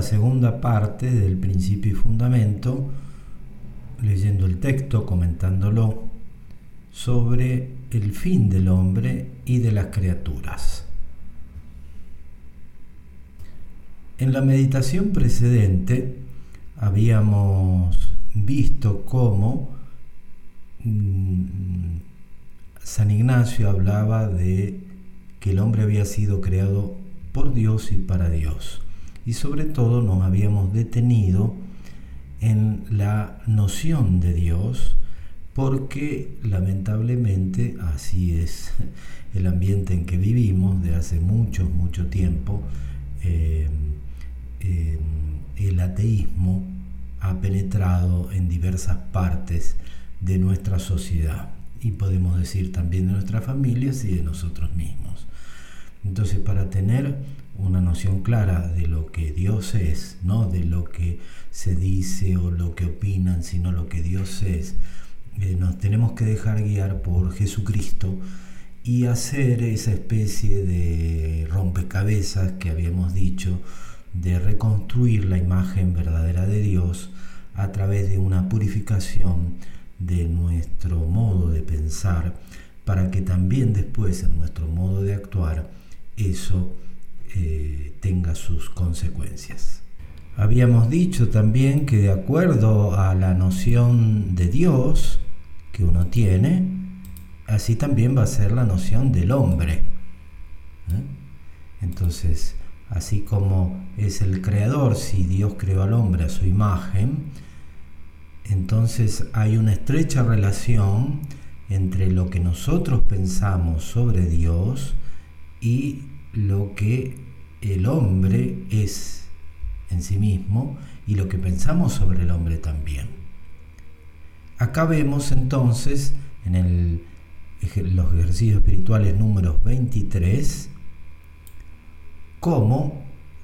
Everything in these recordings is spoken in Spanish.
la segunda parte del principio y fundamento, leyendo el texto, comentándolo, sobre el fin del hombre y de las criaturas. En la meditación precedente habíamos visto cómo mm, San Ignacio hablaba de que el hombre había sido creado por Dios y para Dios. Y sobre todo nos habíamos detenido en la noción de Dios, porque lamentablemente así es el ambiente en que vivimos de hace mucho, mucho tiempo. Eh, eh, el ateísmo ha penetrado en diversas partes de nuestra sociedad y podemos decir también de nuestras familias y de nosotros mismos. Entonces, para tener una noción clara de lo que Dios es, no de lo que se dice o lo que opinan, sino lo que Dios es, eh, nos tenemos que dejar guiar por Jesucristo y hacer esa especie de rompecabezas que habíamos dicho, de reconstruir la imagen verdadera de Dios a través de una purificación de nuestro modo de pensar, para que también después en nuestro modo de actuar eso eh, tenga sus consecuencias. Habíamos dicho también que de acuerdo a la noción de Dios que uno tiene, así también va a ser la noción del hombre. ¿eh? Entonces, así como es el creador, si Dios creó al hombre a su imagen, entonces hay una estrecha relación entre lo que nosotros pensamos sobre Dios y lo que el hombre es en sí mismo y lo que pensamos sobre el hombre también. Acá vemos entonces en los ejercicios espirituales números 23 cómo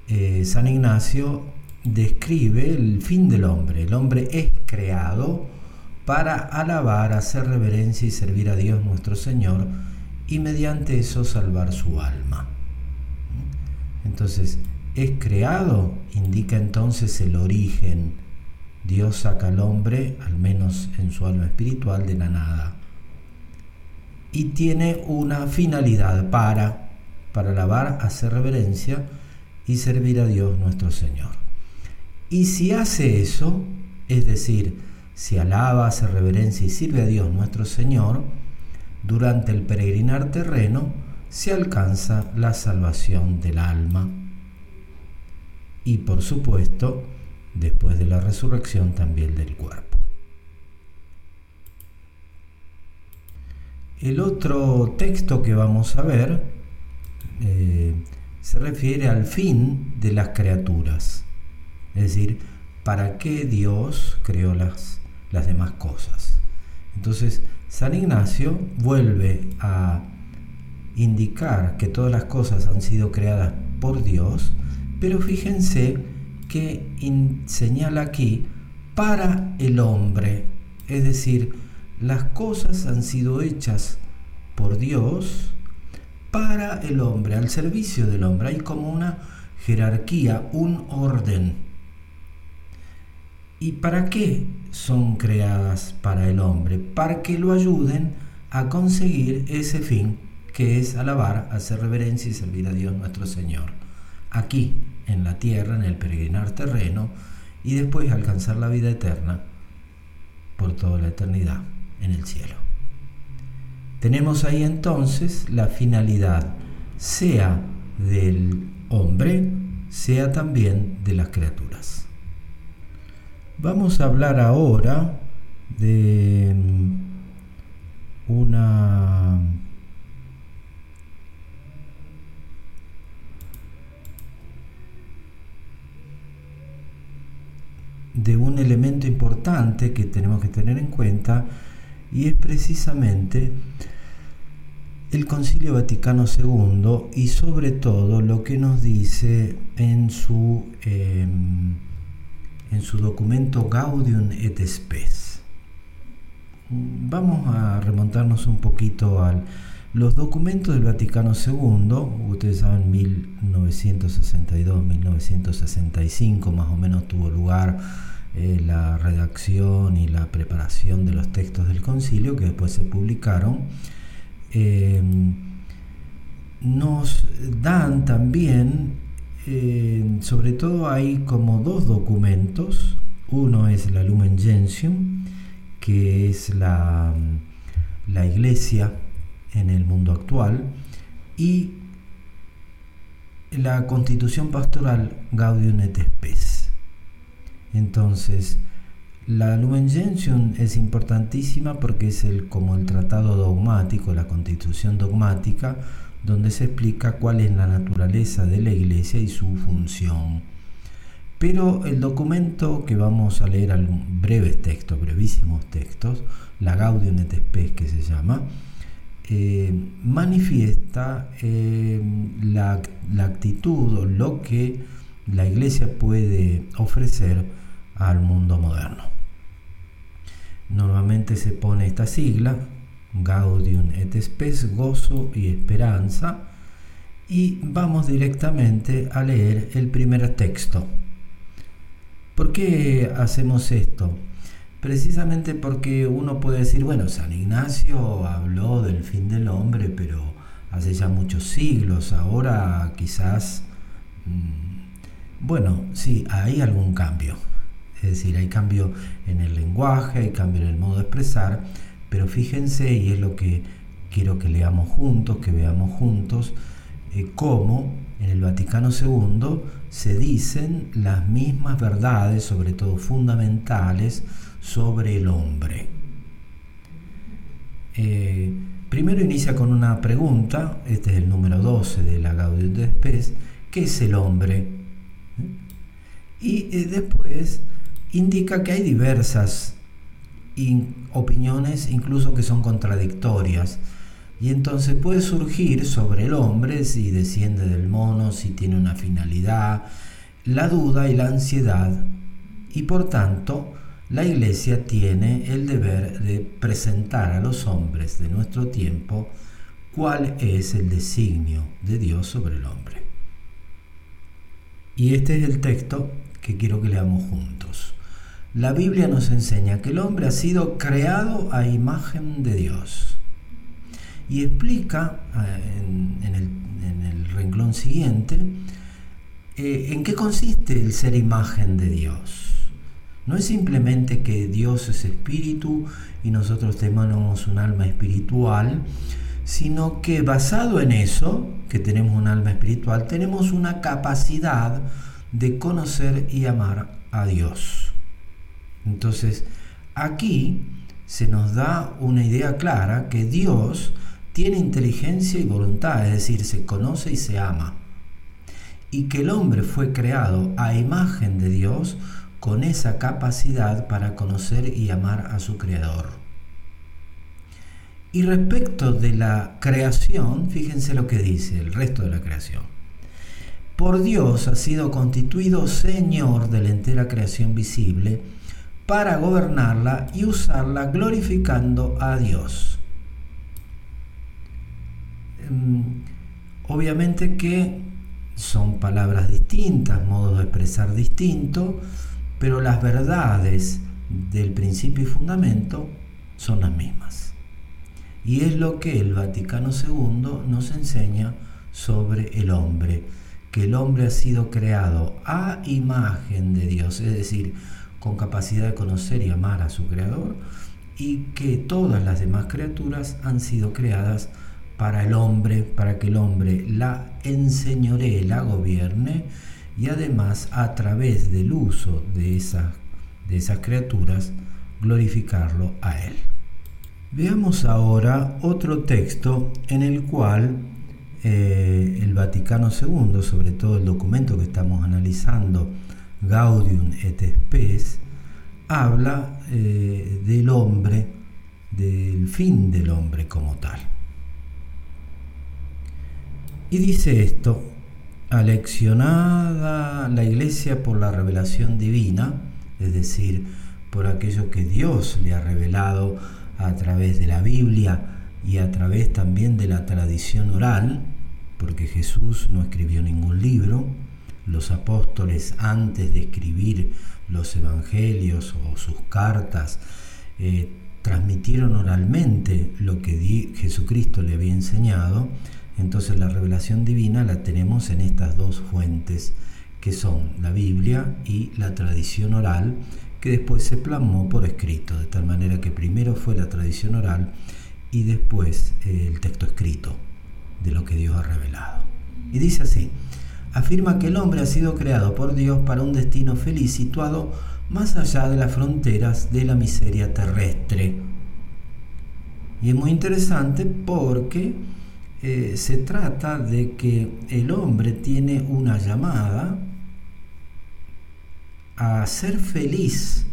eh, San Ignacio describe el fin del hombre. El hombre es creado para alabar, hacer reverencia y servir a Dios nuestro Señor y mediante eso salvar su alma. Entonces, es creado, indica entonces el origen. Dios saca al hombre, al menos en su alma espiritual, de la nada. Y tiene una finalidad para, para alabar, hacer reverencia y servir a Dios nuestro Señor. Y si hace eso, es decir, si alaba, hace reverencia y sirve a Dios nuestro Señor, durante el peregrinar terreno se alcanza la salvación del alma. Y por supuesto, después de la resurrección también del cuerpo. El otro texto que vamos a ver eh, se refiere al fin de las criaturas, es decir, para qué Dios creó las, las demás cosas. Entonces, San Ignacio vuelve a indicar que todas las cosas han sido creadas por Dios, pero fíjense que señala aquí para el hombre, es decir, las cosas han sido hechas por Dios para el hombre, al servicio del hombre. Hay como una jerarquía, un orden. ¿Y para qué son creadas para el hombre? Para que lo ayuden a conseguir ese fin que es alabar, hacer reverencia y servir a Dios nuestro Señor. Aquí, en la tierra, en el peregrinar terreno, y después alcanzar la vida eterna por toda la eternidad en el cielo. Tenemos ahí entonces la finalidad, sea del hombre, sea también de las criaturas. Vamos a hablar ahora de una de un elemento importante que tenemos que tener en cuenta y es precisamente el Concilio Vaticano II y sobre todo lo que nos dice en su, em, en su documento Gaudium et Spes. Vamos a remontarnos un poquito al Los documentos del Vaticano II, ustedes saben, 1962-1965 más o menos tuvo lugar eh, la redacción y la preparación de los textos del concilio que después se publicaron, eh, nos dan también, eh, sobre todo hay como dos documentos, uno es la Lumen Gentium, que es la, la iglesia en el mundo actual, y la constitución pastoral Gaudium et Spes. Entonces, la Lumen Gentium es importantísima porque es el, como el tratado dogmático, la constitución dogmática, donde se explica cuál es la naturaleza de la iglesia y su función. Pero el documento que vamos a leer, breves textos, brevísimos textos, la Gaudium et Spes que se llama, eh, manifiesta eh, la, la, actitud o lo que la iglesia puede ofrecer al mundo moderno. Normalmente se pone esta sigla, Gaudium et Spes, gozo y esperanza, y vamos directamente a leer el primer texto. ¿Por qué hacemos esto? Precisamente porque uno puede decir, bueno, San Ignacio habló del fin del hombre, pero hace ya muchos siglos, ahora quizás, mm, bueno, sí, hay algún cambio. Es decir, hay cambio en el lenguaje, hay cambio en el modo de expresar, pero fíjense, y es lo que quiero que leamos juntos, que veamos juntos, eh, cómo en el Vaticano II se dicen las mismas verdades, sobre todo fundamentales, sobre el hombre. Eh, primero inicia con una pregunta, este es el número 12 de la Gaudium de ¿qué es el hombre? Y eh, después indica que hay diversas opiniones, incluso que son contradictorias. Y entonces puede surgir sobre el hombre si desciende del mono, si tiene una finalidad, la duda y la ansiedad. Y por tanto, la Iglesia tiene el deber de presentar a los hombres de nuestro tiempo cuál es el designio de Dios sobre el hombre. Y este es el texto que quiero que leamos juntos. La Biblia nos enseña que el hombre ha sido creado a imagen de Dios. Y explica eh, en, el, renglón siguiente eh, en qué consiste el ser imagen de Dios. No es simplemente que Dios es espíritu y nosotros tenemos un alma espiritual, sino que basado en eso, que tenemos un alma espiritual, tenemos una capacidad de conocer y amar a Dios. Entonces, aquí se nos da una idea clara que Dios tiene inteligencia y voluntad, es decir, se conoce y se ama. Y que el hombre fue creado a imagen de Dios con esa capacidad para conocer y amar a su Creador. Y respecto de la creación, fíjense lo que dice el resto de la creación. Por Dios ha sido constituido Señor de la entera creación visible para gobernarla y usarla glorificando a Dios. Mm, obviamente que son palabras distintas, modos de expresar distintos, pero las verdades del principio y fundamento son las mismas. Y es lo que el Vaticano II nos enseña sobre el hombre, que el hombre ha sido creado a imagen de Dios, es decir, con capacidad de conocer y amar a su Creador, y que todas las demás criaturas han sido creadas para el hombre, para que el hombre la enseñoree, la gobierne, y además a través del uso de esas, de esas criaturas glorificarlo a Él. Veamos ahora otro texto en el cual eh, el Vaticano II, sobre todo el documento que estamos analizando, Gaudium et Spes, habla eh, del hombre, del fin del hombre como tal. Y dice esto, aleccionada la iglesia por la revelación divina, es decir, por aquello que Dios le ha revelado a través de la Biblia y a través también de la tradición oral, porque Jesús no escribió ningún libro, los apóstoles antes de escribir los evangelios o sus cartas, eh, transmitieron oralmente lo que Jesucristo le había enseñado, entonces la revelación divina la tenemos en estas dos fuentes, que son la Biblia y la tradición oral, que después se plasmó por escrito, de tal manera que primero fue la tradición oral y después eh, el texto escrito de lo que Dios ha revelado. Y dice así, afirma que el hombre ha sido creado por Dios para un destino feliz situado más allá de las fronteras de la miseria terrestre. Y es muy interesante porque eh, se trata de que el hombre tiene una llamada a ser feliz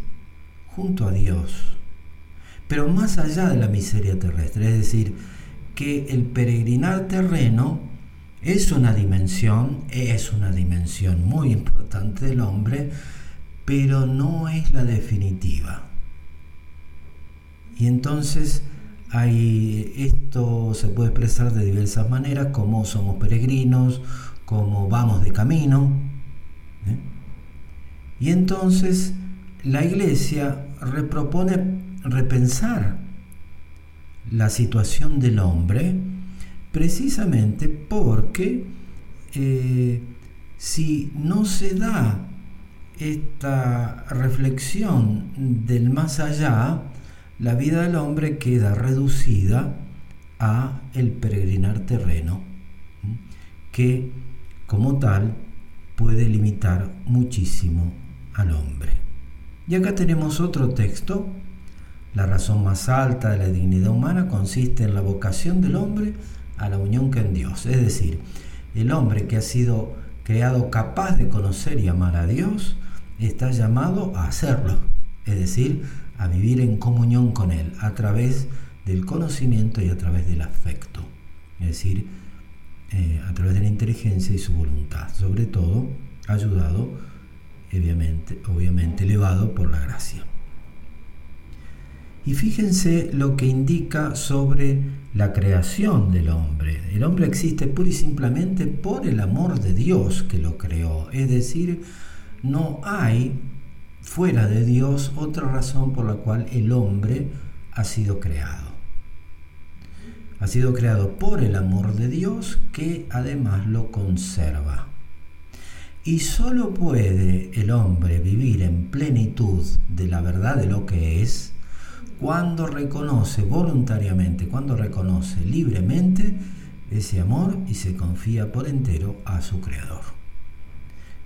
junto a Dios, pero más allá de la miseria terrestre, es decir, que el peregrinar terreno es una dimensión, es una dimensión muy importante del hombre, pero no es la definitiva. Y entonces hay, esto se puede expresar de diversas maneras, como somos peregrinos, como vamos de camino. ¿eh? Y entonces la iglesia repropone repensar la situación del hombre precisamente porque eh, si no se da esta reflexión del más allá, la vida del hombre queda reducida a el peregrinar terreno, que como tal puede limitar muchísimo al hombre. Y acá tenemos otro texto. La razón más alta de la dignidad humana consiste en la vocación del hombre a la unión con Dios. Es decir, el hombre que ha sido creado capaz de conocer y amar a Dios está llamado a hacerlo. Es decir, a vivir en comunión con Él a través del conocimiento y a través del afecto. Es decir, eh, a través de la inteligencia y su voluntad. Sobre todo, ayudado obviamente, obviamente elevado por la gracia. Y fíjense lo que indica sobre la creación del hombre. El hombre existe pura y simplemente por el amor de Dios que lo creó. Es decir, no hay fuera de Dios otra razón por la cual el hombre ha sido creado. Ha sido creado por el amor de Dios que además lo conserva. Y solo puede el hombre vivir en plenitud de la verdad de lo que es cuando reconoce voluntariamente, cuando reconoce libremente ese amor y se confía por entero a su Creador.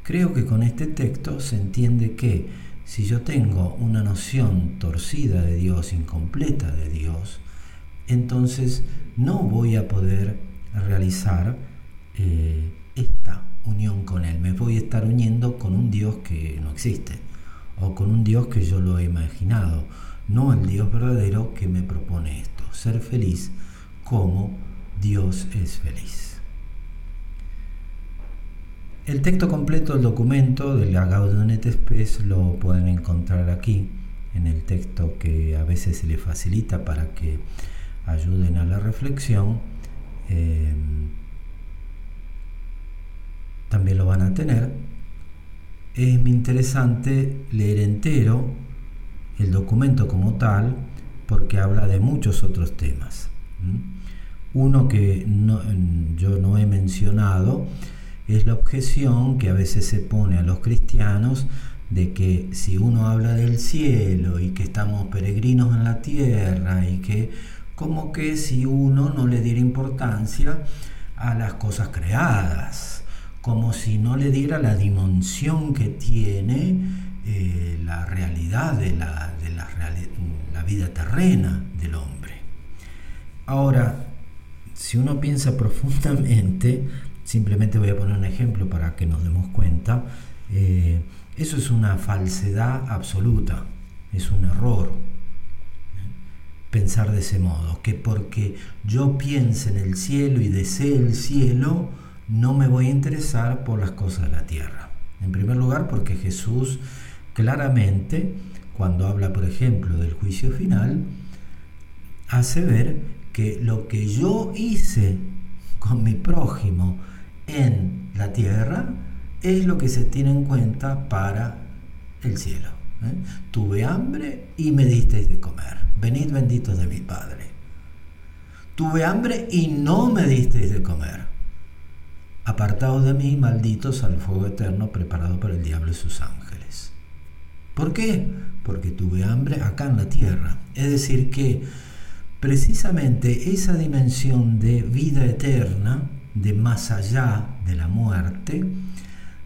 Creo que con este texto se entiende que si yo tengo una noción torcida de Dios, incompleta de Dios, entonces no voy a poder realizar eh, esta unión con Él. Me voy a estar uniendo con un Dios que no existe o con un Dios que yo lo he imaginado, no el Dios verdadero que me propone esto, ser feliz como Dios es feliz. El texto completo del documento del Gaudium et Spes lo pueden encontrar aquí, en el texto que a veces se le facilita para que ayuden a la reflexión. Eh, también lo van a tener. Es interesante leer entero el documento como tal porque habla de muchos otros temas. Uno que yo no he mencionado es la objeción que a veces se pone a los cristianos de que si uno habla del cielo y que estamos peregrinos en la tierra y que como que si uno no le diera importancia a las cosas creadas, como si no le diera la dimensión que tiene eh, la realidad de, la, la vida terrena del hombre. Ahora, si uno piensa profundamente, simplemente voy a poner un ejemplo para que nos demos cuenta, eh, eso es una falsedad absoluta, es un error pensar de ese modo, que porque yo piense en el cielo y desee el cielo, no me voy a interesar por las cosas de la tierra. En primer lugar, porque Jesús claramente, cuando habla, por ejemplo, del juicio final, hace ver que lo que yo hice con mi prójimo en la tierra es lo que se tiene en cuenta para el cielo. ¿eh? Tuve hambre y me disteis de comer. Venid benditos de mi Padre. Tuve hambre y no me disteis de comer. Apartados de mí, malditos al fuego eterno preparado para el diablo y sus ángeles. ¿Por qué? Porque tuve hambre acá en la tierra. Es decir, que precisamente esa dimensión de vida eterna, de más allá de la muerte,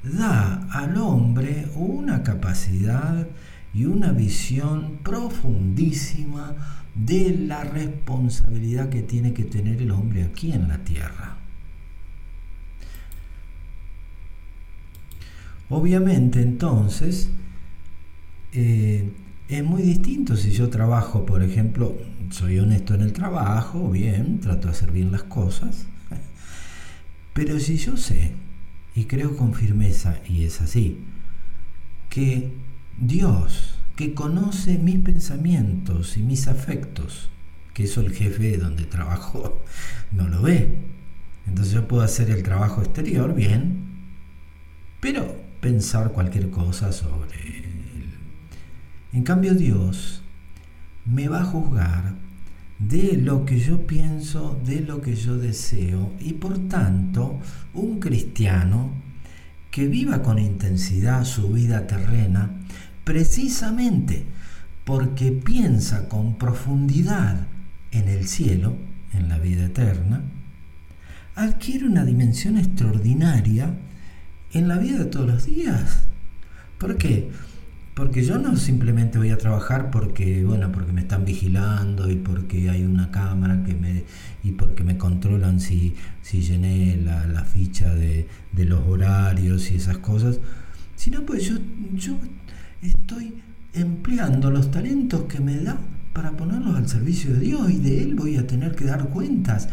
da al hombre una capacidad y una visión profundísima de la responsabilidad que tiene que tener el hombre aquí en la tierra. Obviamente entonces eh, es muy distinto si yo trabajo, por ejemplo, soy honesto en el trabajo, bien, trato de hacer bien las cosas, pero si yo sé, y creo con firmeza, y es así, que Dios, que conoce mis pensamientos y mis afectos, que eso el jefe donde trabajo no lo ve. Entonces yo puedo hacer el trabajo exterior bien, pero pensar cualquier cosa sobre él. En cambio Dios me va a juzgar de lo que yo pienso, de lo que yo deseo y por tanto un cristiano que viva con intensidad su vida terrena, precisamente porque piensa con profundidad en el cielo, en la vida eterna, adquiere una dimensión extraordinaria en la vida de todos los días. ¿Por qué? Porque yo no simplemente voy a trabajar porque, bueno, porque me están vigilando y porque hay una cámara que me, y porque me controlan si, si llené la, ficha de, de, los horarios y esas cosas, sino pues yo, yo estoy empleando los talentos que me da para ponerlos al servicio de Dios y de Él voy a tener que dar cuentas.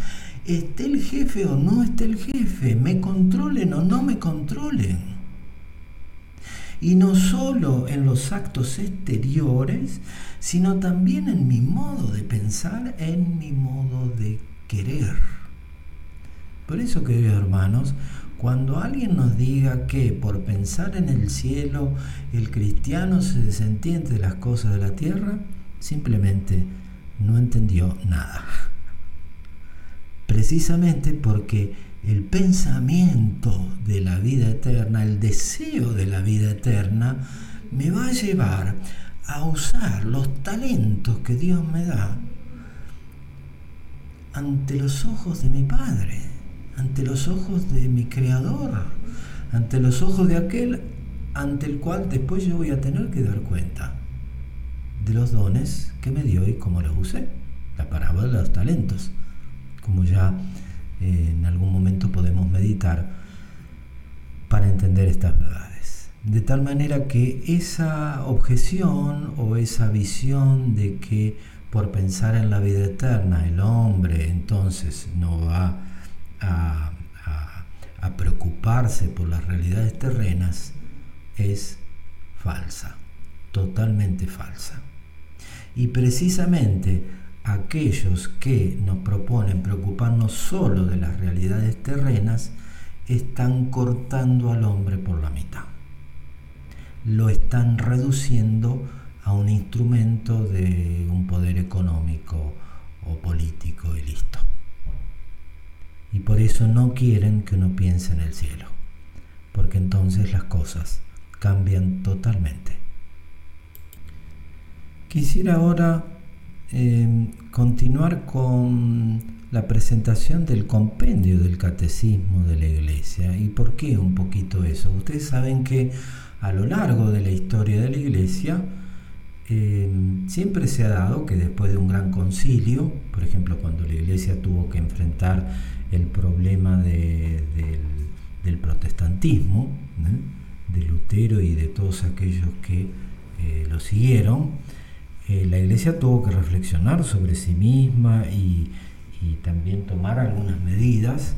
Esté el jefe o no esté el jefe, me controlen o no me controlen. Y no solo en los actos exteriores, sino también en mi modo de pensar, en mi modo de querer. Por eso, queridos hermanos, cuando alguien nos diga que por pensar en el cielo el cristiano se desentiende de las cosas de la tierra, simplemente no entendió nada. Precisamente porque el pensamiento de la vida eterna, el deseo de la vida eterna, me va a llevar a usar los talentos que Dios me da ante los ojos de mi Padre, ante los ojos de mi Creador, ante los ojos de aquel ante el cual después yo voy a tener que dar cuenta de los dones que me dio y cómo los usé. La parábola de los talentos, como ya en algún momento podemos meditar para entender estas verdades. De tal manera que esa objeción o esa visión de que por pensar en la vida eterna el hombre entonces no va a, a preocuparse por las realidades terrenas es falsa, totalmente falsa. Y precisamente aquellos que nos proponen preocuparnos solo de las realidades terrenas están cortando al hombre por la mitad. Lo están reduciendo a un instrumento de un poder económico o político y listo. Y por eso no quieren que uno piense en el cielo, porque entonces las cosas cambian totalmente. Quisiera ahora Em, continuar con la presentación del compendio del catecismo de la iglesia. ¿Y por qué un poquito eso? Ustedes saben que a lo largo de la historia de la iglesia em, siempre se ha dado que después de un gran concilio, por ejemplo cuando la iglesia tuvo que enfrentar el problema del, protestantismo, de Lutero y de todos aquellos que eh, lo siguieron, eh, la iglesia tuvo que reflexionar sobre sí misma y, también tomar algunas medidas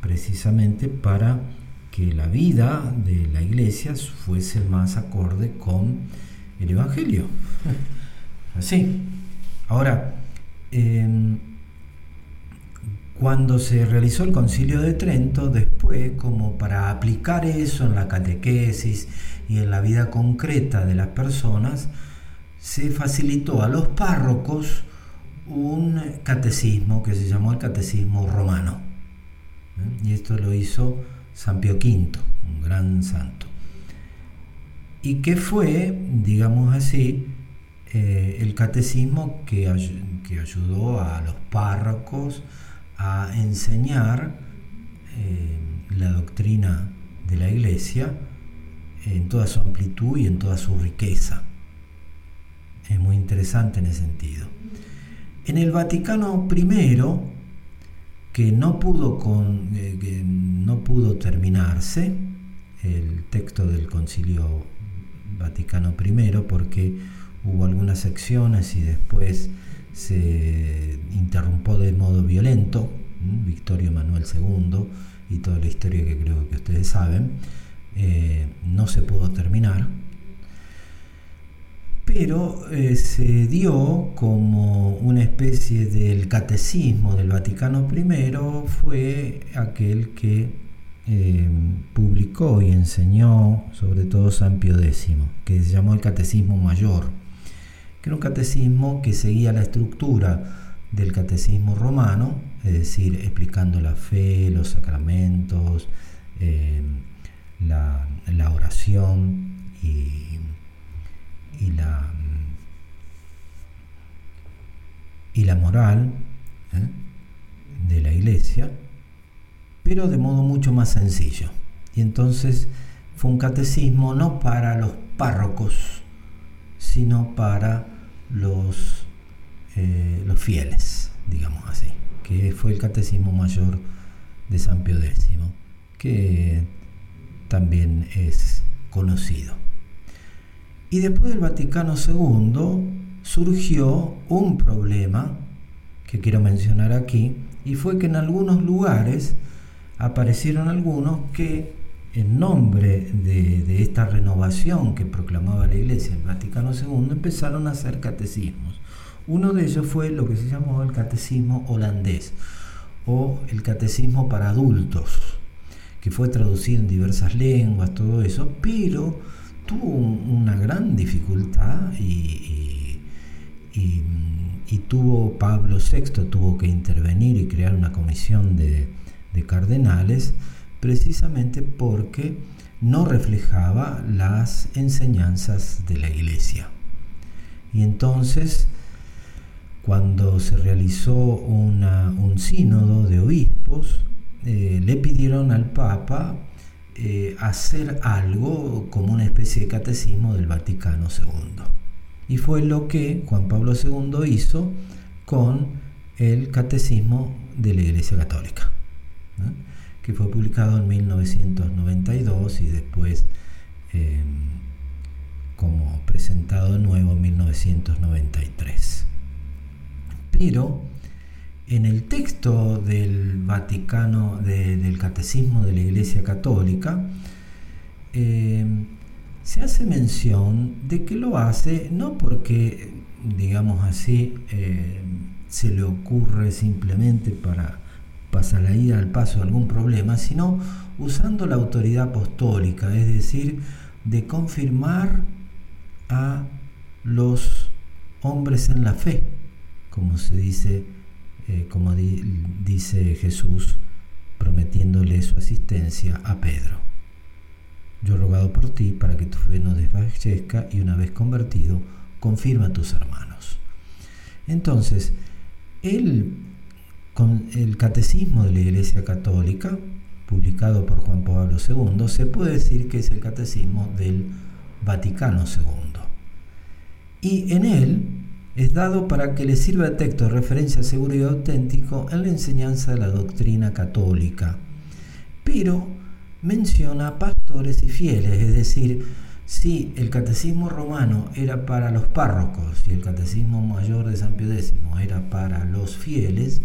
precisamente para que la vida de la iglesia fuese más acorde con el Evangelio. Así. Ahora, em, cuando se realizó el concilio de Trento, después, como para aplicar eso en la catequesis y en la vida concreta de las personas, se facilitó a los párrocos un catecismo que se llamó el catecismo romano. ¿eh? Y esto lo hizo San Pío V, un gran santo. Y que fue, digamos así, eh, el catecismo que, ayudó a los párrocos, a enseñar eh, la doctrina de la Iglesia en toda su amplitud y en toda su riqueza. Es muy interesante en ese sentido. En el Vaticano I, que no pudo, con, eh, no pudo terminarse, el texto del Concilio Vaticano I, porque hubo algunas secciones y después se interrumpió de modo violento, Victorio Manuel II y toda la historia que creo que ustedes saben, eh, no se pudo terminar, pero eh, se dio como una especie del catecismo del Vaticano I, fue aquel que eh, publicó y enseñó sobre todo San Pío X, que se llamó el Catecismo Mayor que era un catecismo que seguía la estructura del catecismo romano, es decir, explicando la fe, los sacramentos, eh, la, oración y, la, y la moral ¿eh? de la iglesia, pero de modo mucho más sencillo. Y entonces fue un catecismo no para los párrocos, sino para los, eh, los fieles, digamos así, que fue el Catecismo Mayor de San Pío X, que también es conocido. Y después del Vaticano II surgió un problema que quiero mencionar aquí, y fue que en algunos lugares aparecieron algunos que en nombre de, esta renovación que proclamaba la Iglesia, el Vaticano II, empezaron a hacer catecismos. Uno de ellos fue lo que se llamó el catecismo holandés o el catecismo para adultos, que fue traducido en diversas lenguas, todo eso, pero tuvo una gran dificultad y, tuvo Pablo VI, tuvo que intervenir y crear una comisión de, de cardenales precisamente porque no reflejaba las enseñanzas de la iglesia. Y entonces, cuando se realizó un sínodo de obispos, eh, le pidieron al Papa eh, hacer algo como una especie de catecismo del Vaticano II. Y fue lo que Juan Pablo II hizo con el catecismo de la Iglesia Católica que fue publicado en 1992 y después em, como presentado de nuevo en 1993. Pero en el texto del Vaticano, del Catecismo de la Iglesia Católica, em, se hace mención de que lo hace no porque, digamos así, em, se le ocurre simplemente para pasa la ida al paso de algún problema, sino usando la autoridad apostólica, es decir, de confirmar a los hombres en la fe, como se dice, eh, como dice Jesús prometiéndole su asistencia a Pedro. Yo he rogado por ti para que tu fe no desfallezca y una vez convertido, confirma a tus hermanos. Entonces, el Catecismo de la Iglesia Católica, publicado por Juan Pablo II, se puede decir que es el Catecismo del Vaticano II. Y en él es dado para que le sirva de texto de referencia seguro y auténtico en la enseñanza de la doctrina católica. Pero menciona pastores y fieles, es decir, si el catecismo romano era para los párrocos y el catecismo mayor de San Pío X era para los fieles,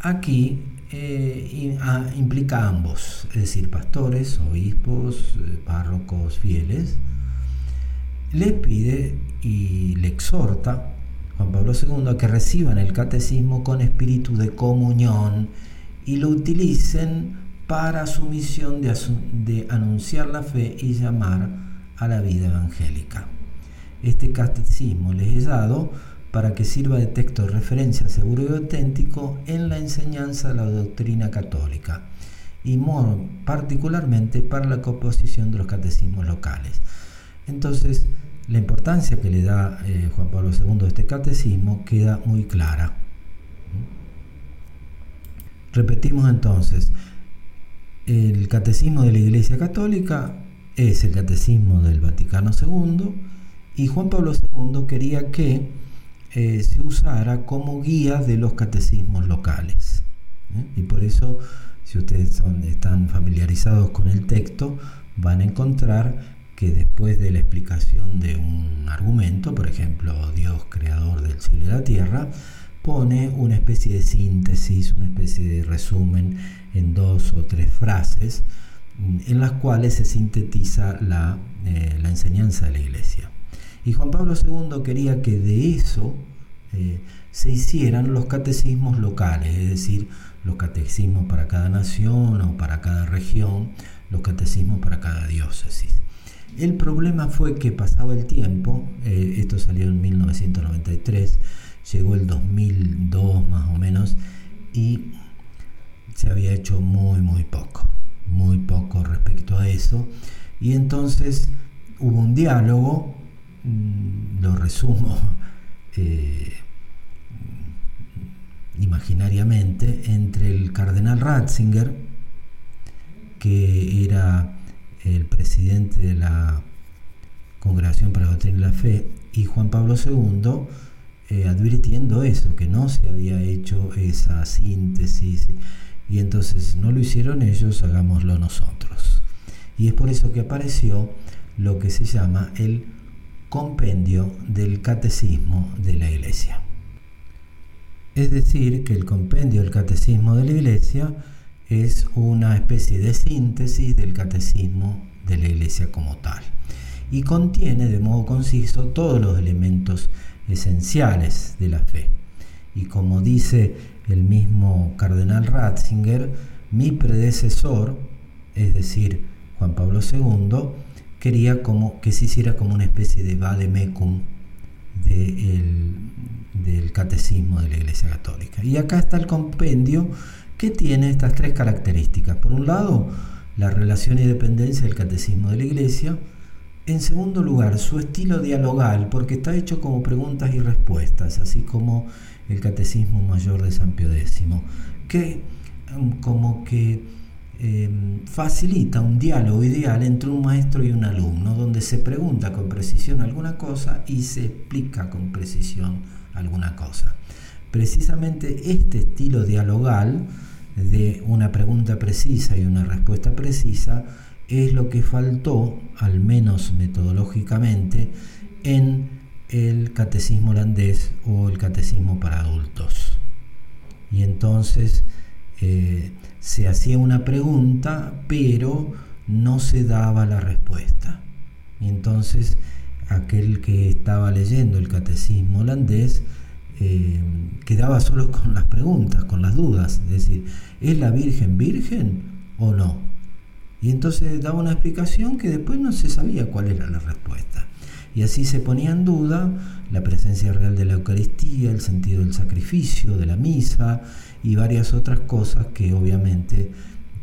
Aquí eh, implica a ambos, es decir, pastores, obispos, eh, párrocos, fieles. Les pide y le exhorta Juan Pablo II que reciban el catecismo con espíritu de comunión y lo utilicen para su misión de, anunciar la fe y llamar a la vida evangélica. Este catecismo les he dado para que sirva de texto de referencia seguro y auténtico en la enseñanza de la doctrina católica y particularmente para la composición de los catecismos locales. Entonces, la importancia que le da eh, Juan Pablo II a este catecismo queda muy clara. Repetimos entonces, el catecismo de la Iglesia Católica es el catecismo del Vaticano II y Juan Pablo II quería que eh, se usara como guía de los catecismos locales. ¿eh? Y por eso, si ustedes están familiarizados con el texto, van a encontrar que después de la explicación de un argumento, por ejemplo, Dios creador del cielo y la tierra, pone una especie de síntesis, una especie de resumen en dos o tres frases mm, en las cuales se sintetiza la, eh, la enseñanza de la iglesia. Y Juan Pablo II quería que de eso eh, se hicieran los catecismos locales, es decir, los catecismos para cada nación o para cada región, los catecismos para cada diócesis. El problema fue que pasaba el tiempo, eh, esto salió en 1993, llegó el 2002 más o menos, y se había hecho muy, muy poco, muy poco respecto a eso. Y entonces hubo un diálogo, mm, lo resumo eh, imaginariamente, entre el cardenal Ratzinger, que era el presidente de la Congregación para la Doctrina de la Fe, y Juan Pablo II, eh, advirtiendo eso, que no se había hecho esa síntesis, y entonces no lo hicieron ellos, hagámoslo nosotros. Y es por eso que apareció lo que se llama el compendio del catecismo de la Iglesia. Es decir, que el compendio del catecismo de la Iglesia es una especie de síntesis del catecismo de la Iglesia como tal y contiene de modo conciso todos los elementos esenciales de la fe. Y como dice el mismo cardenal Ratzinger, mi predecesor, es decir, Juan Pablo II, quería como que se hiciera como una especie de vademecum de del catecismo de la Iglesia Católica. Y acá está el compendio que tiene estas tres características. Por un lado, la relación y dependencia del catecismo de la Iglesia. En segundo lugar, su estilo dialogal, porque está hecho como preguntas y respuestas, así como el catecismo mayor de San Pío X, que mm, como que em, facilita un diálogo ideal entre un maestro y un alumno, donde se pregunta con precisión alguna cosa y se explica con precisión alguna cosa. Precisamente este estilo dialogal de una pregunta precisa y una respuesta precisa es lo que faltó, al menos metodológicamente, en el catecismo holandés o el catecismo para adultos. Y entonces eh, se hacía una pregunta, pero no se daba la respuesta. Y entonces aquel que estaba leyendo el catecismo holandés eh, quedaba solo con las preguntas, con las dudas, es decir, ¿es la Virgen virgen o no? Y entonces daba una explicación que después no se sabía cuál era la respuesta. Y así se ponía en duda la presencia real de la Eucaristía, el sentido del sacrificio, de la misa y varias otras cosas que obviamente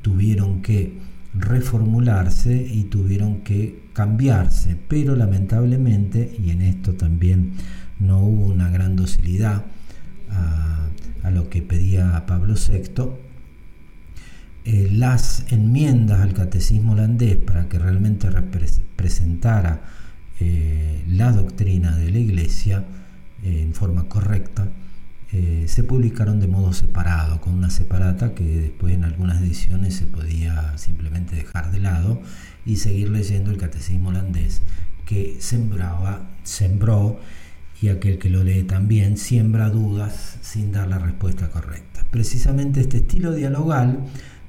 tuvieron que reformularse y tuvieron que cambiarse. Pero lamentablemente, y en esto también no hubo una gran docilidad a, lo que pedía Pablo VI, eh, las enmiendas al catecismo holandés para que realmente representara eh, la doctrina de la Iglesia eh, en forma correcta, se publicaron de modo separado, con una separata que después en algunas ediciones se podía simplemente dejar de lado y seguir leyendo el catecismo holandés que sembraba, sembró y aquel que lo lee también siembra dudas sin dar la respuesta correcta. Precisamente este estilo dialogal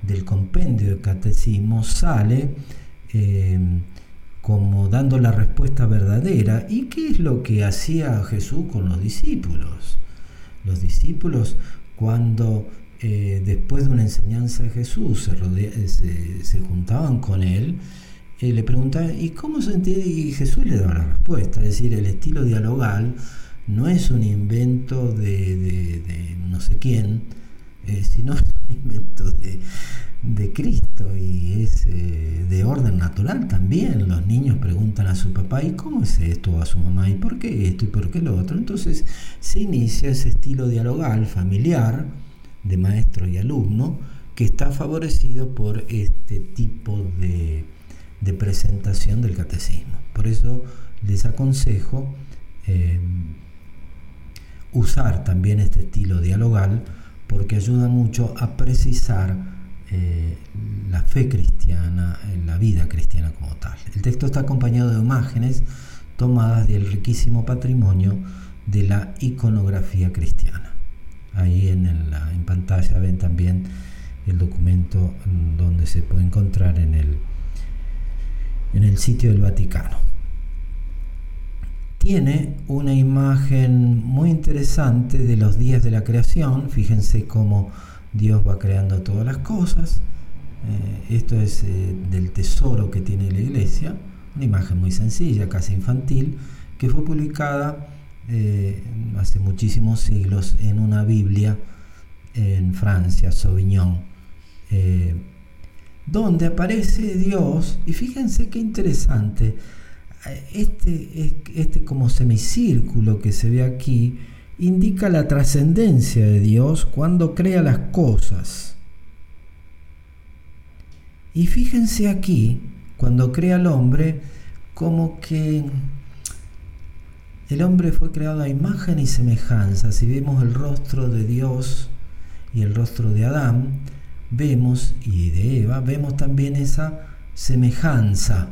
del compendio del catecismo sale eh, como dando la respuesta verdadera. ¿Y qué es lo que hacía Jesús con los discípulos? Los discípulos cuando eh, después de una enseñanza de Jesús, se, se, juntaban con él, eh, le preguntaban, ¿y cómo se entiende? Y Jesús le daba la respuesta, es decir, el estilo dialogal no es un invento de, no sé quién, eh, sino es un invento de, Cristo y es de orden natural también. Los niños preguntan a su papá, ¿y cómo es esto? O a su mamá, ¿y por qué esto? ¿Y por qué lo otro? Entonces se inicia ese estilo dialogal, familiar, de maestro y alumno que está favorecido por este tipo de, presentación del catecismo. Por eso les aconsejo eh, usar también este estilo dialogal porque ayuda mucho a precisar eh, la fe cristiana, la vida cristiana como tal. El texto está acompañado de imágenes tomadas del riquísimo patrimonio de la iconografía cristiana. Ahí en, en pantalla ven también el documento mm, donde se puede encontrar en el, en el sitio del Vaticano. Tiene una imagen muy interesante de los días de la creación. Fíjense cómo Dios va creando todas las cosas. Eh, esto es eh, del tesoro que tiene la iglesia. Una imagen muy sencilla, casi infantil, que fue publicada eh, hace muchísimos siglos en una Biblia en Francia, Sauvignon, donde aparece Dios, y fíjense qué interesante, este, este como semicírculo que se ve aquí, indica la trascendencia de Dios cuando crea las cosas. Y fíjense aquí, cuando crea al hombre, como que el hombre fue creado a imagen y semejanza. Si vemos el rostro de Dios y el rostro de Adán, vemos, y de Eva, vemos también esa semejanza.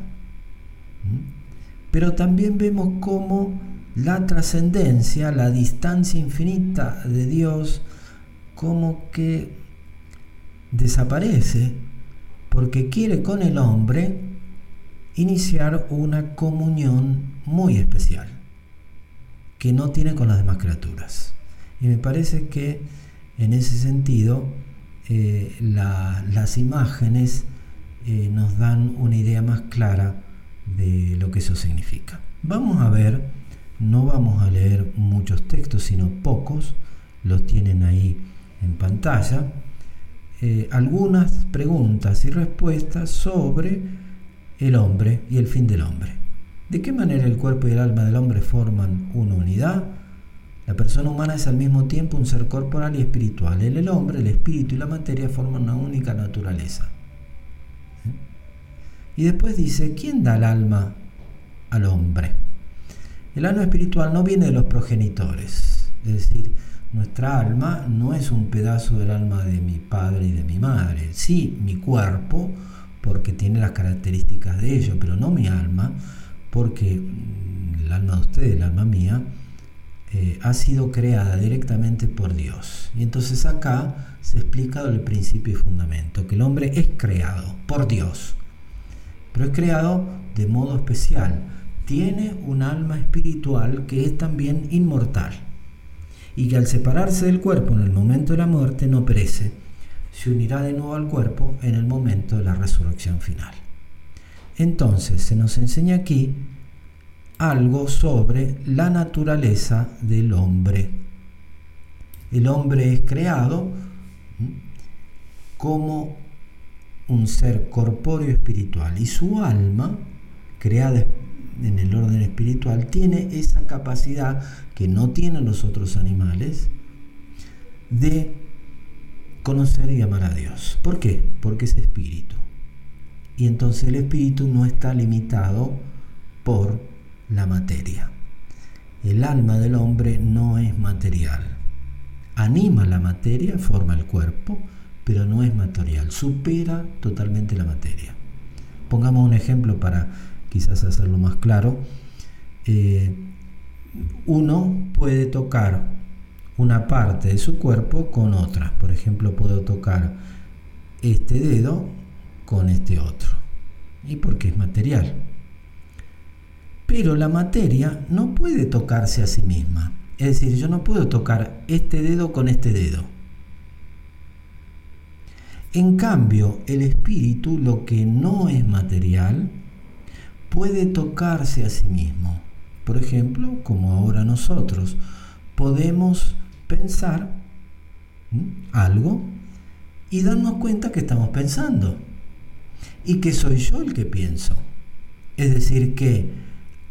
Pero también vemos cómo la trascendencia, la distancia infinita de Dios, como que desaparece porque quiere con el hombre iniciar una comunión muy especial que no tiene con las demás criaturas. Y me parece que en ese sentido eh, las imágenes eh, nos dan una idea más clara de lo que eso significa. Vamos a ver, no vamos a leer muchos textos, sino pocos, los tienen ahí en pantalla, eh, algunas preguntas y respuestas sobre el hombre y el fin del hombre. ¿De qué manera el cuerpo y el alma del hombre forman una unidad? La persona humana es al mismo tiempo un ser corporal y espiritual. En el hombre, el espíritu y la materia forman una única naturaleza. Y después dice, ¿quién da el alma al hombre? El alma espiritual no viene de los progenitores. Es decir, nuestra alma no es un pedazo del alma de mi padre y de mi madre. Sí, mi cuerpo, porque tiene las características de ello, pero no mi alma porque el alma de ustedes, el alma mía, eh, ha sido creada directamente por Dios. Y entonces acá se explica el principio y fundamento, que el hombre es creado por Dios, pero es creado de modo especial. Tiene un alma espiritual que es también inmortal y que al separarse del cuerpo en el momento de la muerte no perece, se unirá de nuevo al cuerpo en el momento de la resurrección final. Entonces se nos enseña aquí algo sobre la naturaleza del hombre. El hombre es creado como un ser corpóreo espiritual y su alma, creada en el orden espiritual, tiene esa capacidad que no tienen los otros animales de conocer y amar a Dios. ¿Por qué? Porque es espíritu. Y entonces el espíritu no está limitado por la materia. El alma del hombre no es material. Anima la materia, forma el cuerpo, pero no es material. Supera totalmente la materia. Pongamos un ejemplo para quizás hacerlo más claro. Eh, uno puede tocar una parte de su cuerpo con otra. Por ejemplo, puedo tocar este dedo con este otro. ¿Y porque es material? Pero la materia no puede tocarse a sí misma. Es decir, yo no puedo tocar este dedo con este dedo. En cambio, el espíritu, lo que no es material, puede tocarse a sí mismo. Por ejemplo, como ahora nosotros podemos pensar algo y darnos cuenta que estamos pensando y que soy yo el que pienso. Es decir, que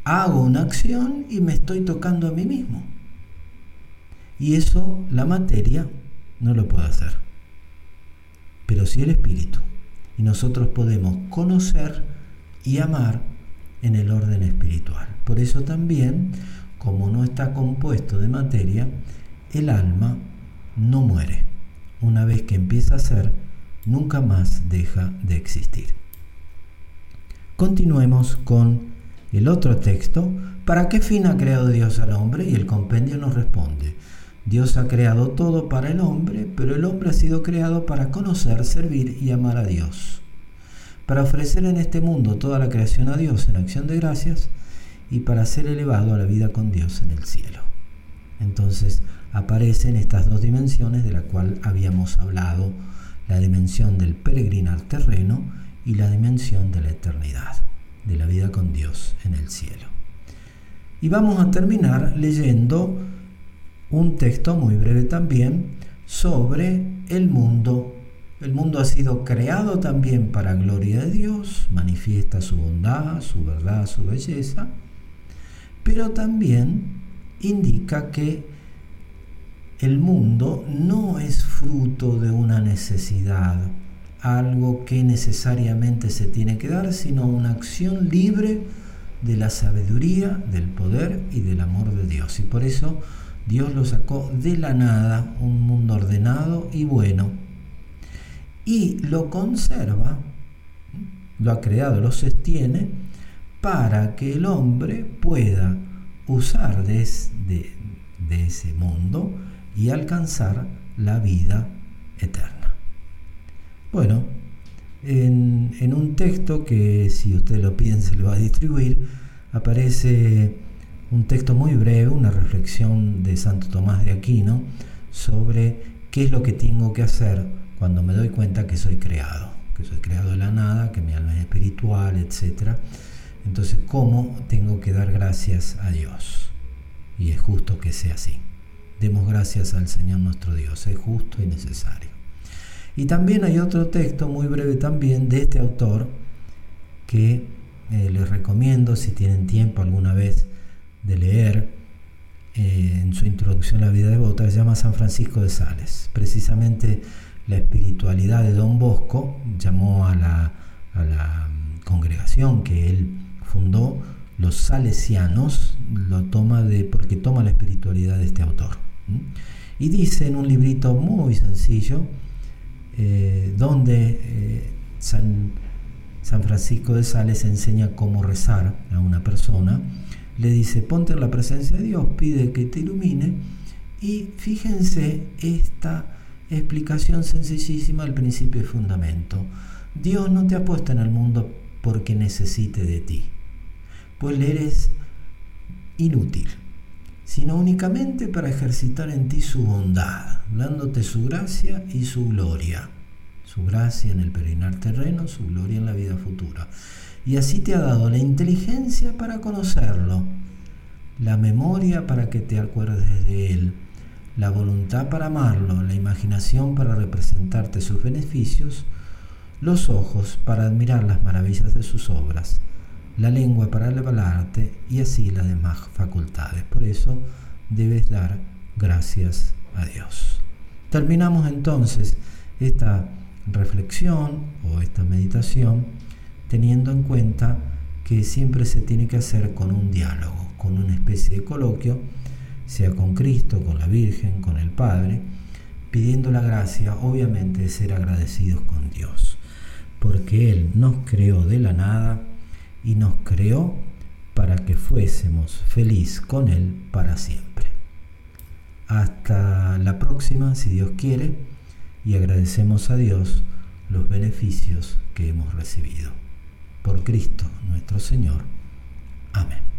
hago una acción y me estoy tocando a mí mismo. Y eso la materia no lo puede hacer. Pero sí el espíritu. Y nosotros podemos conocer y amar en el orden espiritual. Por eso también, como no está compuesto de materia, el alma no muere. Una vez que empieza a ser, nunca más deja de existir. Continuemos con el otro texto. ¿Para qué fin ha creado Dios al hombre? Y el compendio nos responde. Dios ha creado todo para el hombre, pero el hombre ha sido creado para conocer, servir y amar a Dios. Para ofrecer en este mundo toda la creación a Dios en acción de gracias y para ser elevado a la vida con Dios en el cielo. Entonces aparecen estas dos dimensiones de la cual habíamos hablado, la dimensión del peregrinar terreno y la dimensión de la eternidad, de la vida con Dios en el cielo. Y vamos a terminar leyendo un texto muy breve también sobre el mundo. El mundo ha sido creado también para gloria de Dios, manifiesta su bondad, su verdad, su belleza, pero también indica que el mundo no es fruto de una necesidad, algo que necesariamente se tiene que dar, sino una acción libre de la sabiduría, del poder y del amor de Dios. Y por eso Dios lo sacó de la nada, un mundo ordenado y bueno, y lo conserva, lo ha creado, lo sostiene, para que el hombre pueda usar de, de ese mundo y alcanzar la vida eterna. Bueno, en, un texto que si usted lo pide se le va a distribuir, aparece un texto muy breve, una reflexión de Santo Tomás de Aquino sobre qué es lo que tengo que hacer cuando me doy cuenta que soy creado, que soy creado de la nada, que mi alma es espiritual, etc. Entonces, ¿cómo tengo que dar gracias a Dios? Y es justo que sea así. Demos gracias al Señor nuestro Dios, es justo y necesario. Y también hay otro texto muy breve también de este autor que eh, les recomiendo si tienen tiempo alguna vez de leer eh, en su introducción a la vida devota, se llama San Francisco de Sales. Precisamente la espiritualidad de Don Bosco llamó a la, a la congregación que él fundó, los salesianos, lo toma de, porque toma la espiritualidad de este autor. Y dice en un librito muy sencillo, eh, donde eh, San, Francisco de Sales enseña cómo rezar a una persona, le dice, ponte en la presencia de Dios, pide que te ilumine, y fíjense esta explicación sencillísima al principio y fundamento. Dios no te ha puesto en el mundo porque necesite de ti, pues le eres inútil sino únicamente para ejercitar en ti su bondad, dándote su gracia y su gloria. Su gracia en el peregrinar terreno, su gloria en la vida futura. Y así te ha dado la inteligencia para conocerlo, la memoria para que te acuerdes de él, la voluntad para amarlo, la imaginación para representarte sus beneficios, los ojos para admirar las maravillas de sus obras, la lengua para arte y así las demás facultades. Por eso debes dar gracias a Dios. Terminamos entonces esta reflexión o esta meditación teniendo en cuenta que siempre se tiene que hacer con un diálogo, con una especie de coloquio, sea con Cristo, con la Virgen, con el Padre, pidiendo la gracia, obviamente, de ser agradecidos con Dios, porque Él nos creó de la nada, y nos creó para que fuésemos feliz con Él para siempre. Hasta la próxima, si Dios quiere, y agradecemos a Dios los beneficios que hemos recibido. Por Cristo nuestro Señor. Amén.